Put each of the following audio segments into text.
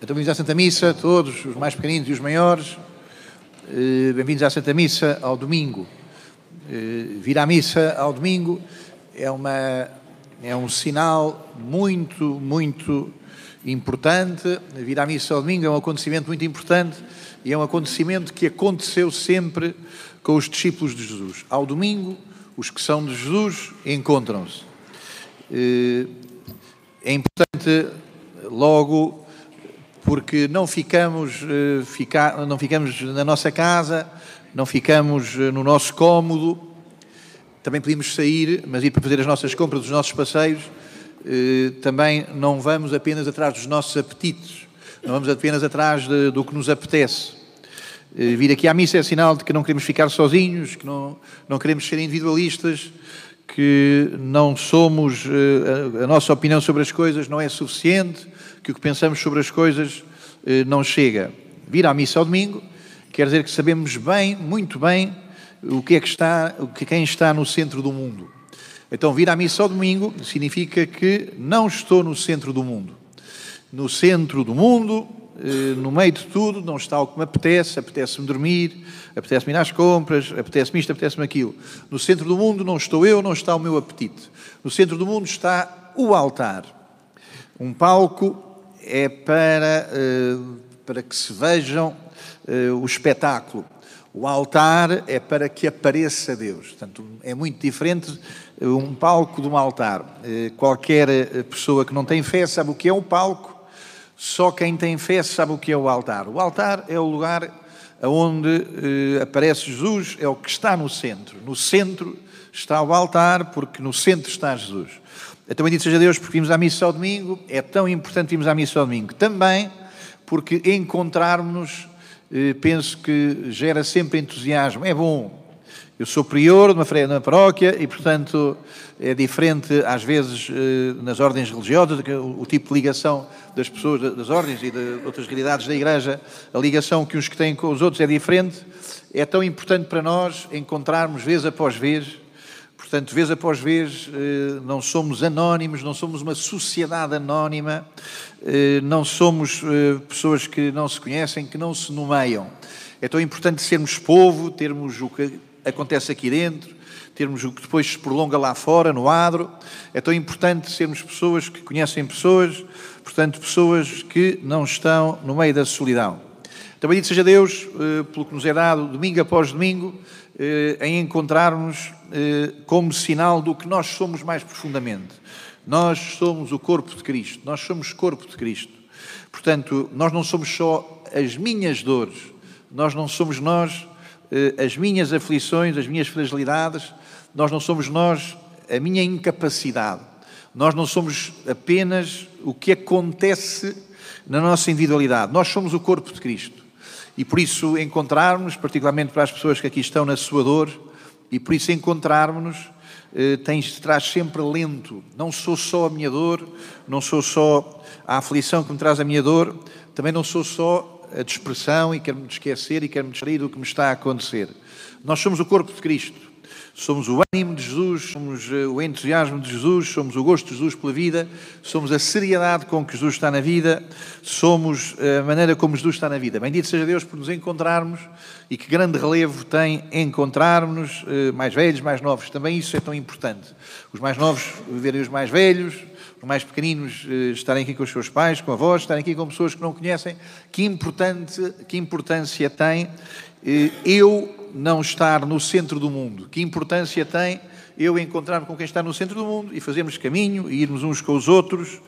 Bem-vindos à Santa Missa, todos, os mais pequeninos e os maiores. Eh, Bem-vindos à Santa Missa ao domingo. Eh, Vir à missa ao domingo é, uma, é um sinal muito, muito importante. Vir à missa ao domingo é um acontecimento muito importante e é um acontecimento que aconteceu sempre com os discípulos de Jesus. Ao domingo, os que são de Jesus encontram-se. Eh, É importante, logo, porque não ficamos, eh, não ficamos na nossa casa, não ficamos eh, no nosso cômodo, também podemos sair, mas ir para fazer as nossas compras, os nossos passeios, eh, também não vamos apenas atrás dos nossos apetites, não vamos apenas atrás de- do que nos apetece. Vir aqui à missa é sinal de que não queremos ficar sozinhos, que não, não queremos ser individualistas, que não somos, a nossa opinião sobre as coisas não é suficiente, que o que pensamos sobre as coisas eh, não chega. Vir à missa ao domingo quer dizer que sabemos bem, muito bem, o que é que está, o que quem está no centro do mundo. Então, vir à missa ao domingo significa que não estou no centro do mundo. No centro do mundo, eh, no meio de tudo, não está o que me apetece, apetece-me dormir, apetece-me ir às compras, apetece-me isto, apetece-me aquilo. No centro do mundo não estou eu, não está o meu apetite. No centro do mundo está o altar. Um palco é para, eh, para que se vejam eh, o espetáculo. O altar é para que apareça Deus. Portanto, é muito diferente eh, um palco de um altar. Qualquer pessoa que não tem fé sabe o que é um palco, só quem tem fé sabe o que é o altar. O altar é o lugar onde aparece Jesus, é o que está no centro. No centro está o altar, porque no centro está Jesus. Então, bendito seja Deus, porque vimos à missa ao domingo, é tão importante virmos à missa ao domingo. Também porque encontrarmos, eh, penso que gera sempre entusiasmo. É bom. Eu sou prior de uma paróquia e, portanto, é diferente às vezes eh, nas ordens religiosas, o, tipo de ligação das pessoas da- das ordens e de outras realidades da Igreja, a ligação que uns que têm com os outros é diferente. É tão importante para nós encontrarmos vez após vez Portanto, vez após vez, eh, não somos anónimos, não somos uma sociedade anónima, eh, não somos eh, pessoas que não se conhecem, que não se nomeiam. É tão importante sermos povo, termos o que acontece aqui dentro, termos o que depois se prolonga lá fora, no adro. É tão importante sermos pessoas que conhecem pessoas, portanto, pessoas que não estão no meio da solidão. Então, bendito seja Deus pelo que nos é dado, domingo após domingo, eh, em encontrarmos eh, como sinal do que nós somos mais profundamente. Nós somos o corpo de Cristo, nós somos corpo de Cristo. Portanto, nós não somos só as minhas dores, nós não somos nós eh, as minhas aflições, as minhas fragilidades, nós não somos nós a minha incapacidade. Nós não somos apenas o que acontece na nossa individualidade. Nós somos o corpo de Cristo. E por isso encontrarmos, particularmente para as pessoas que aqui estão na sua dor, e por isso encontrarmos-nos, eh, tens, traz sempre lento. Não sou só a minha dor, não sou só a aflição que me traz a minha dor, também não sou só a dispersão e quero-me esquecer e quero-me distrair do que me está a acontecer. Nós somos o corpo de Cristo. Somos o ânimo de Jesus, somos eh, o entusiasmo de Jesus, somos o gosto de Jesus pela vida, somos a seriedade com que Jesus está na vida, somos a maneira como Jesus está na vida. Bendito seja Deus por nos encontrarmos e que grande relevo tem encontrarmos eh, mais velhos, mais novos. Também isso é tão importante. Os mais novos verem os mais velhos, os mais pequeninos eh, estarem aqui com os seus pais, com avós, estarem aqui com pessoas que não conhecem. Que, importante, que importância tem eu não estar no centro do mundo? Que importância tem eu encontrar-me com quem está no centro do mundo e fazermos caminho e irmos uns com os outros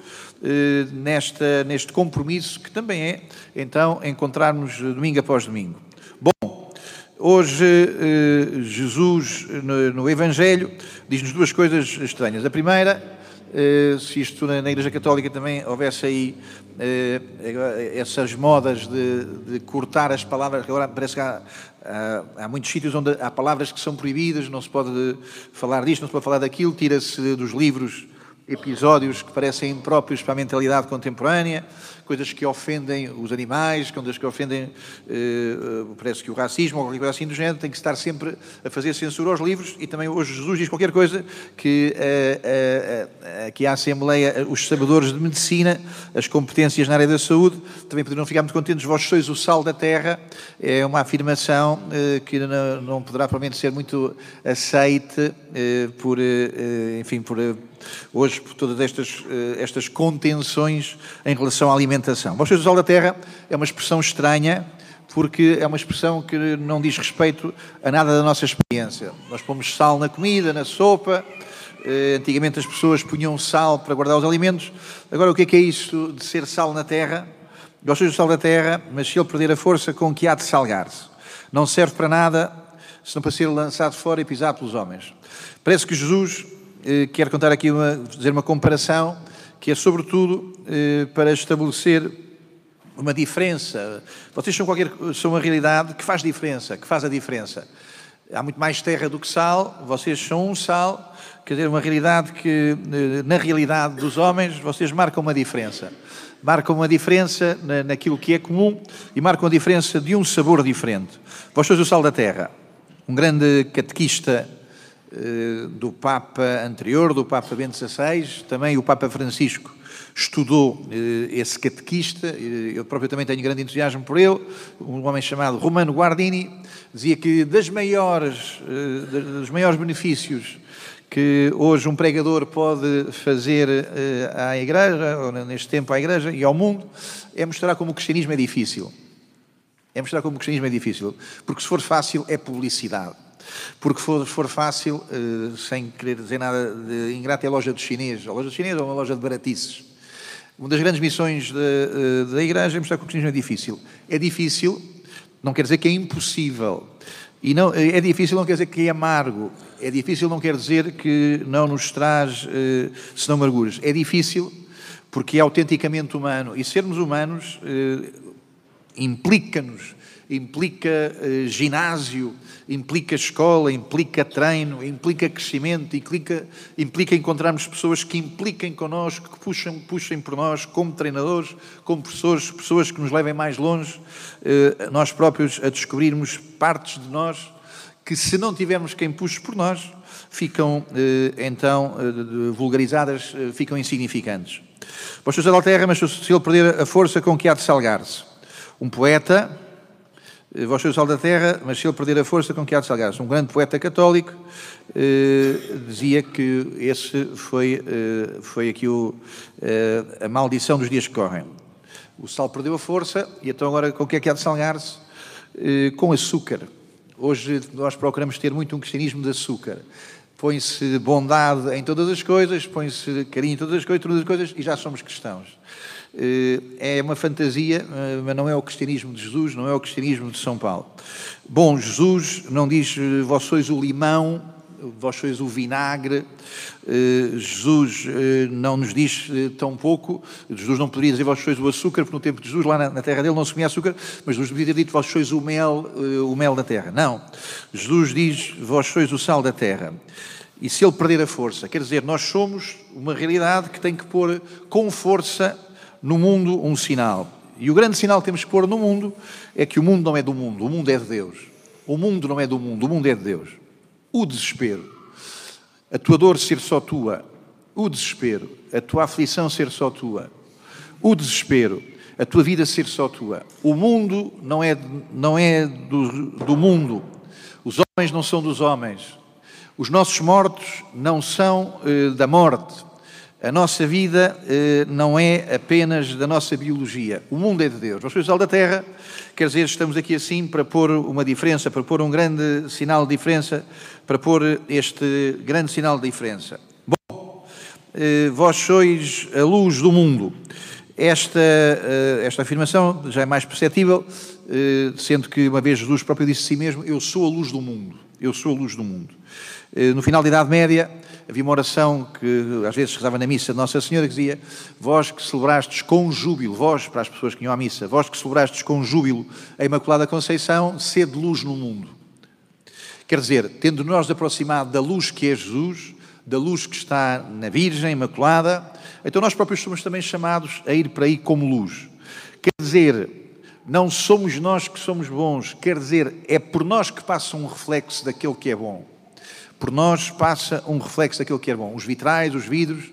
eh, nesta, neste compromisso que também é, então, encontrarmos domingo após domingo. Bom, hoje eh, Jesus, no, no Evangelho, diz-nos duas coisas estranhas. A primeira, se isto na, na Igreja Católica também houvesse aí eh, essas modas de, de cortar as palavras, que agora parece que há, há, há muitos sítios onde há palavras que são proibidas, não se pode falar disto, não se pode falar daquilo, tira-se dos livros episódios que parecem impróprios para a mentalidade contemporânea, coisas que ofendem os animais, coisas que ofendem, eh, parece que o racismo ou qualquer coisa assim do género, tem que estar sempre a fazer censura aos livros e também hoje Jesus diz qualquer coisa que aqui a Assembleia, os sabedores de medicina, as competências na área da saúde, também poderiam ficar muito contentes, vós sois o sal da terra, é uma afirmação que não poderá provavelmente ser muito aceite por, enfim, por hoje por todas estas, eh, estas contenções em relação à alimentação. Vocês, o sal da terra é uma expressão estranha, porque é uma expressão que não diz respeito a nada da nossa experiência. Nós pomos sal na comida, na sopa, eh, antigamente as pessoas punham sal para guardar os alimentos. Agora, o que é que é isso de ser sal na terra? Gostas do sal da terra, mas se ele perder a força com que há de salgar-se, não serve para nada, senão para ser lançado fora e pisado pelos homens. Parece que Jesus eh, quero contar aqui, uma, dizer uma comparação, que é sobretudo eh, para estabelecer uma diferença. Vocês são, qualquer, são uma realidade que faz diferença, que faz a diferença. Há muito mais terra do que sal, vocês são um sal, quer dizer, uma realidade que, eh, na realidade dos homens, vocês marcam uma diferença. Marcam uma diferença naquilo que é comum e marcam a diferença de um sabor diferente. Vós sois o sal da terra. Um grande catequista do Papa anterior, do Papa Bento XVI, também o Papa Francisco estudou eh, esse catequista, eh, eu próprio também tenho grande entusiasmo por ele, um homem chamado Romano Guardini, dizia que das maiores, dos maiores benefícios que hoje um pregador pode fazer à Igreja, ou neste tempo à Igreja e ao mundo, é mostrar como o cristianismo é difícil. É mostrar como o cristianismo é difícil, porque se for fácil é publicidade. Porque for, for fácil, uh, sem querer dizer nada de ingrato, é a loja dos chineses. A loja dos chineses é uma loja de baratices. Uma das grandes missões da, uh, da Igreja é mostrar que o cristianismo é difícil. É difícil, não quer dizer que é impossível. E não, é difícil não quer dizer que é amargo. É difícil não quer dizer que não nos traz, uh, senão amarguras. É difícil porque é autenticamente humano. E sermos humanos uh, implica-nos implica uh, ginásio, implica escola, implica treino, implica crescimento, implica, implica encontrarmos pessoas que impliquem connosco, que puxem, puxem por nós, como treinadores, como professores, pessoas que nos levem mais longe, uh, nós próprios a descobrirmos partes de nós que, se não tivermos quem puxe por nós, ficam uh, então vulgarizadas, ficam insignificantes. Pois da terra, mas se ele perder a força com que há de salgar-se. Um poeta eh, vós sois o sal da terra, mas se ele perder a força, com que há de salgar-se? Um grande poeta católico eh, dizia que esse foi, eh, foi aqui o, eh, a maldição dos dias que correm. O sal perdeu a força, e então agora com que é que há de salgar-se? Eh, com açúcar. Hoje nós procuramos ter muito um cristianismo de açúcar. Põe-se bondade em todas as coisas, põe-se carinho em todas as coisas, todas as coisas, e já somos cristãos. Eh, é uma fantasia, eh, mas não é o cristianismo de Jesus, não é o cristianismo de São Paulo. Bom, Jesus não diz vós sois o limão, vós sois o vinagre. Jesus não nos diz tão pouco. Jesus não poderia dizer vós sois o açúcar, porque no tempo de Jesus, lá na terra dele, não se comia açúcar, mas Jesus podia ter dito vós sois o mel, o mel da terra. Não. Jesus diz vós sois o sal da terra. E se ele perder a força, quer dizer, nós somos uma realidade que tem que pôr com força no mundo um sinal. E o grande sinal que temos que pôr no mundo é que o mundo não é do mundo, o mundo é de Deus. O mundo não é do mundo, o mundo é de Deus. O desespero, a tua dor ser só tua, o desespero, a tua aflição ser só tua, o desespero, a tua vida ser só tua. O mundo não é, não é do, do mundo, os homens não são dos homens, os nossos mortos não são eh, da morte. A nossa vida eh, não é apenas da nossa biologia. O mundo é de Deus. Nós somos sal da terra, quer dizer, estamos aqui assim para pôr uma diferença, para pôr um grande sinal de diferença, para pôr este grande sinal de diferença. Bom, eh, vós sois a luz do mundo. Esta, eh, esta afirmação já é mais perceptível, eh, sendo que uma vez Jesus próprio disse a si mesmo: Eu sou a luz do mundo. Eu sou a luz do mundo. Eh, no final da Idade Média, havia uma oração que às vezes rezava na missa de Nossa Senhora que dizia: Vós que celebrastes com júbilo, vós, para as pessoas que iam à missa, vós que celebrastes com júbilo a Imaculada Conceição, sede luz no mundo. Quer dizer, tendo nós aproximado da luz que é Jesus, da luz que está na Virgem Imaculada, então nós próprios somos também chamados a ir para aí como luz. Quer dizer, não somos nós que somos bons, quer dizer, é por nós que passa um reflexo daquele que é bom. Por nós passa um reflexo daquele que é bom. Os vitrais, os vidros,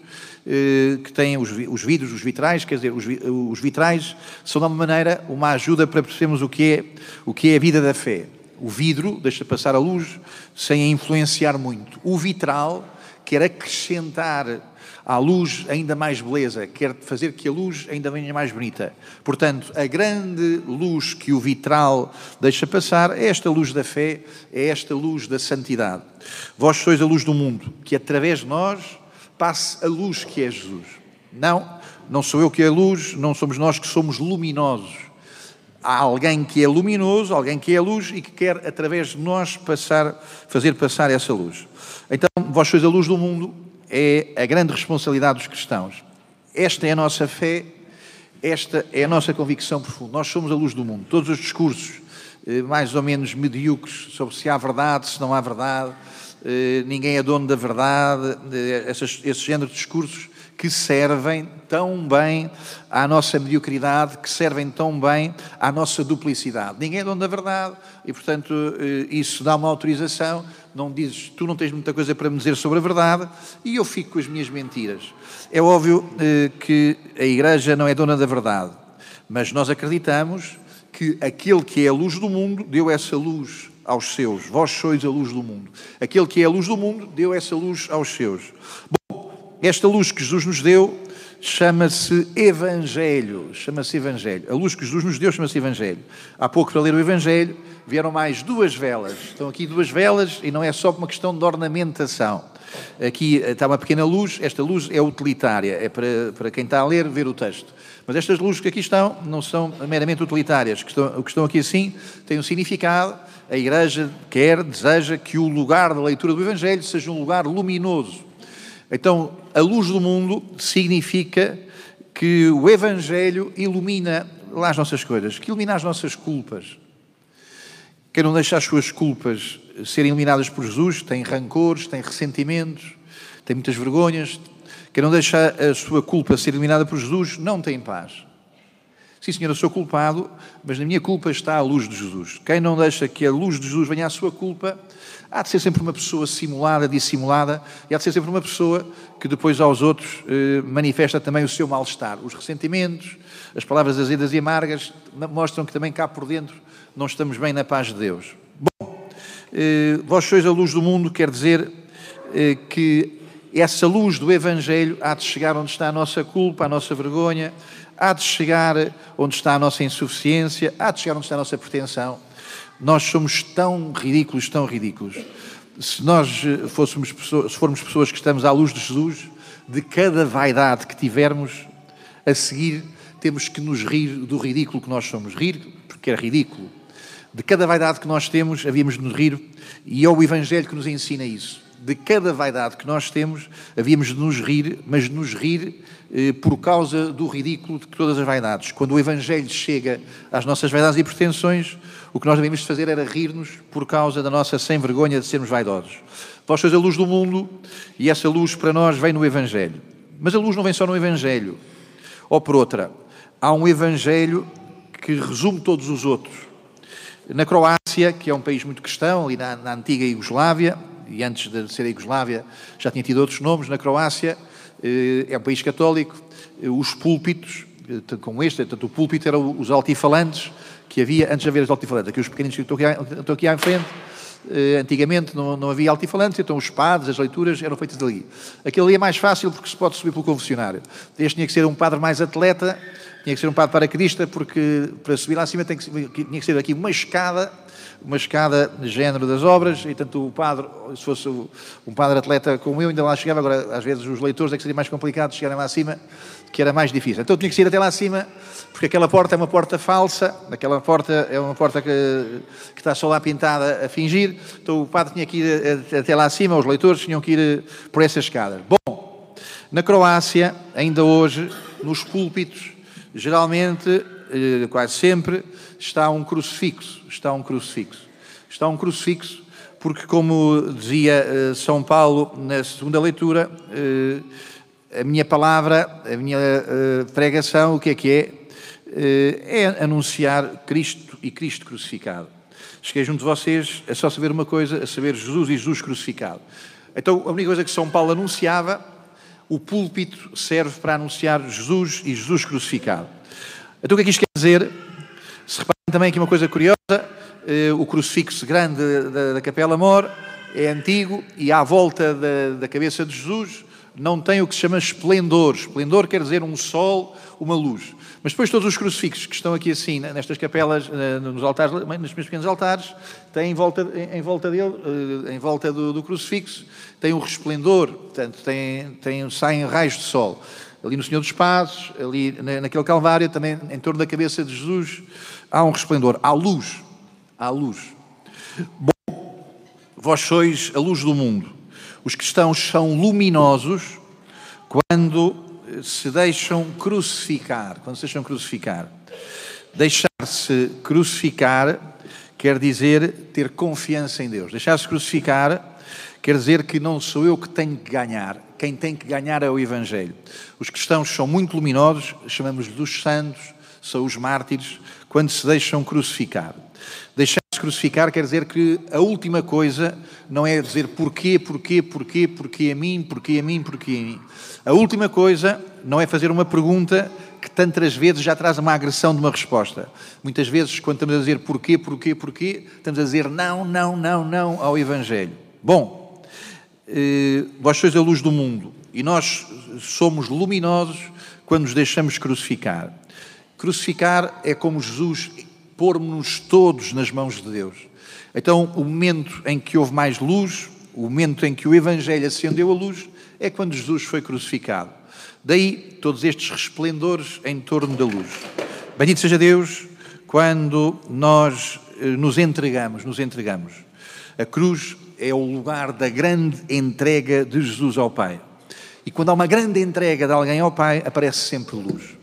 eh, que têm os, os vidros, os vitrais, quer dizer, os, vitrais são de uma maneira uma ajuda para percebermos o que é, o que é a vida da fé. O vidro deixa passar a luz sem a influenciar muito. O vitral quer acrescentar à luz ainda mais beleza, quer fazer que a luz ainda venha mais bonita. Portanto, a grande luz que o vitral deixa passar é esta luz da fé, é esta luz da santidade. Vós sois a luz do mundo, que através de nós passe a luz que é Jesus. Não, não sou eu que é a luz, não somos nós que somos luminosos. Há alguém que é luminoso, alguém que é luz e que quer, através de nós, passar, fazer passar essa luz. Então, vós sois a luz do mundo, é a grande responsabilidade dos cristãos. Esta é a nossa fé, esta é a nossa convicção profunda. Nós somos a luz do mundo. Todos os discursos eh, mais ou menos medíocres sobre se há verdade, se não há verdade, eh, ninguém é dono da verdade, eh, esses, esse género de discursos que servem tão bem à nossa mediocridade, que servem tão bem à nossa duplicidade. Ninguém é dono da verdade e, portanto, isso dá uma autorização não dizes, tu não tens muita coisa para me dizer sobre a verdade e eu fico com as minhas mentiras. É óbvio eh, que a Igreja não é dona da verdade, mas nós acreditamos que aquele que é a luz do mundo deu essa luz aos seus. Vós sois a luz do mundo. Aquele que é a luz do mundo deu essa luz aos seus. Bom, esta luz que Jesus nos deu chama-se Evangelho. Chama-se Evangelho. A luz que Jesus nos deu chama-se Evangelho. Há pouco, para ler o Evangelho, vieram mais duas velas. Estão aqui duas velas e não é só uma questão de ornamentação. Aqui está uma pequena luz, esta luz é utilitária, é para, para quem está a ler ver o texto. Mas estas luzes que aqui estão não são meramente utilitárias, que estão, o que estão aqui assim têm um significado. A Igreja quer, deseja que o lugar da leitura do Evangelho seja um lugar luminoso, então, a luz do mundo significa que o Evangelho ilumina lá as nossas coisas, que ilumina as nossas culpas. Quem não deixa as suas culpas serem iluminadas por Jesus tem rancores, tem ressentimentos, tem muitas vergonhas. Quem não deixa a sua culpa ser iluminada por Jesus não tem paz. Sim, Senhor, eu sou culpado, mas na minha culpa está a luz de Jesus. Quem não deixa que a luz de Jesus venha à sua culpa, há de ser sempre uma pessoa simulada, dissimulada, e há de ser sempre uma pessoa que depois aos outros eh, manifesta também o seu mal-estar. Os ressentimentos, as palavras azedas e amargas mostram que também cá por dentro não estamos bem na paz de Deus. Bom, eh, vós sois a luz do mundo, quer dizer eh, que essa luz do Evangelho há de chegar onde está a nossa culpa, a nossa vergonha, há de chegar onde está a nossa insuficiência, há de chegar onde está a nossa pretensão. Nós somos tão ridículos, tão ridículos. Se nós eh, fôssemos pessoas, se formos pessoas que estamos à luz de Jesus, de cada vaidade que tivermos, a seguir temos que nos rir do ridículo que nós somos. Rir porque é ridículo. De cada vaidade que nós temos, havíamos de nos rir, e é o Evangelho que nos ensina isso de cada vaidade que nós temos, havíamos de nos rir, mas de nos rir eh, por causa do ridículo de todas as vaidades. Quando o Evangelho chega às nossas vaidades e pretensões, o que nós devíamos fazer era rir-nos por causa da nossa sem vergonha de sermos vaidosos. Vós sois a luz do mundo e essa luz para nós vem no Evangelho. Mas a luz não vem só no Evangelho. Ou por outra, há um Evangelho que resume todos os outros. Na Croácia, que é um país muito cristão, ali na, na antiga Iugoslávia, e antes de ser a Iugoslávia já tinha tido outros nomes, na Croácia, eh, é um país católico, eh, os púlpitos, eh, como este, tanto o púlpito eram os altifalantes que havia antes de haver os altifalantes, aqui os pequeninos que estou aqui, estou aqui à frente, antigamente não, não havia altifalantes, então os padres, as leituras eram feitas ali. Aquele ali é mais fácil porque se pode subir pelo confessionário. Este tinha que ser um padre mais atleta, tinha que ser um padre paraquedista, porque para subir lá acima tinha que ser aqui uma escada uma escada de género das obras, e tanto o padre, se fosse um padre atleta como eu, ainda lá chegava, agora às vezes os leitores é que seria mais complicado chegarem lá acima, que era mais difícil. Então tinha que ir até lá acima, porque aquela porta é uma porta falsa, aquela porta é uma porta que, que está só lá pintada a fingir, então o padre tinha que ir até lá acima, os leitores tinham que ir por essa escada. Bom, na Croácia, ainda hoje, nos púlpitos, geralmente, eh, quase sempre, está um crucifixo. Está um crucifixo. Está um crucifixo porque, como dizia uh, São Paulo na segunda leitura, uh, a minha palavra, a minha pregação, o que é que é? eh, é anunciar Cristo e Cristo crucificado. Cheguei junto de vocês a só saber uma coisa, a saber Jesus e Jesus crucificado. Então, a única coisa que São Paulo anunciava, o púlpito serve para anunciar Jesus e Jesus crucificado. Então, o que é que isto quer dizer? Se reparem também aqui uma coisa curiosa, eh, o crucifixo grande da, da Capela Mor é antigo e à volta da, da cabeça de Jesus não tem o que se chama esplendor. Esplendor quer dizer um sol, uma luz. Mas depois todos os crucifixos que estão aqui assim, nestas capelas, eh, nos altares, nos meus pequenos altares, têm em volta, em volta dele, eh, em volta do, do crucifixo, tem um resplendor, portanto, tem, tem, saem raios de sol. Ali no Senhor dos Passos, ali naquele Calvário, também em torno da cabeça de Jesus, há um resplendor, há luz. Há luz. Bom, vós sois a luz do mundo. Os cristãos são luminosos quando se deixam crucificar. Quando se deixam crucificar. Deixar-se crucificar quer dizer ter confiança em Deus. Deixar-se crucificar quer dizer que não sou eu que tenho que ganhar. Quem tem que ganhar é o Evangelho. Os cristãos são muito luminosos, chamamos-lhes dos santos, são os mártires, quando se deixam crucificar. Deixar-se crucificar quer dizer que a última coisa não é dizer porquê, porquê, porquê, porquê a mim, porquê a mim, porquê a mim. A última coisa não é fazer uma pergunta que tantas vezes já traz uma agressão de uma resposta. Muitas vezes, quando estamos a dizer porquê, porquê, porquê, estamos a dizer não, não, não, não ao Evangelho. Bom, eh, vós sois a luz do mundo e nós somos luminosos quando nos deixamos crucificar. Crucificar é como Jesus pormos-nos todos nas mãos de Deus. Então, o momento em que houve mais luz, o momento em que o Evangelho acendeu a luz, é quando Jesus foi crucificado. Daí todos estes resplendores em torno da luz. Bendito seja Deus quando nós eh, nos entregamos, nos entregamos. A cruz é o lugar da grande entrega de Jesus ao Pai. E quando há uma grande entrega de alguém ao Pai, aparece sempre luz.